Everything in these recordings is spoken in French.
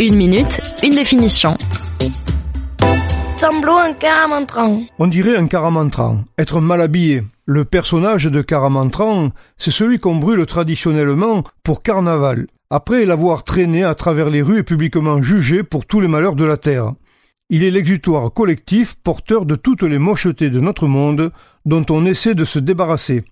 Une minute, une définition. un caramantran. On dirait un caramantran, être mal habillé. Le personnage de caramantran, c'est celui qu'on brûle traditionnellement pour carnaval, après l'avoir traîné à travers les rues et publiquement jugé pour tous les malheurs de la terre. Il est l'exutoire collectif porteur de toutes les mochetés de notre monde dont on essaie de se débarrasser.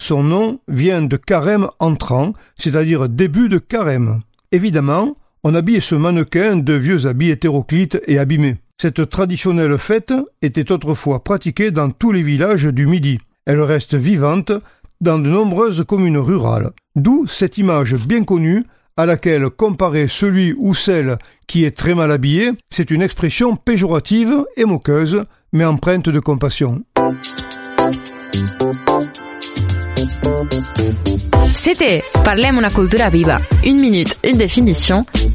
Son nom vient de carême entrant, c'est-à-dire début de carême. Évidemment, on habille ce mannequin de vieux habits hétéroclites et abîmés. Cette traditionnelle fête était autrefois pratiquée dans tous les villages du Midi. Elle reste vivante dans de nombreuses communes rurales. D'où cette image bien connue à laquelle comparer celui ou celle qui est très mal habillé, c'est une expression péjorative et moqueuse, mais empreinte de compassion. C'était Parlem una cultura viva, une minute, une définition,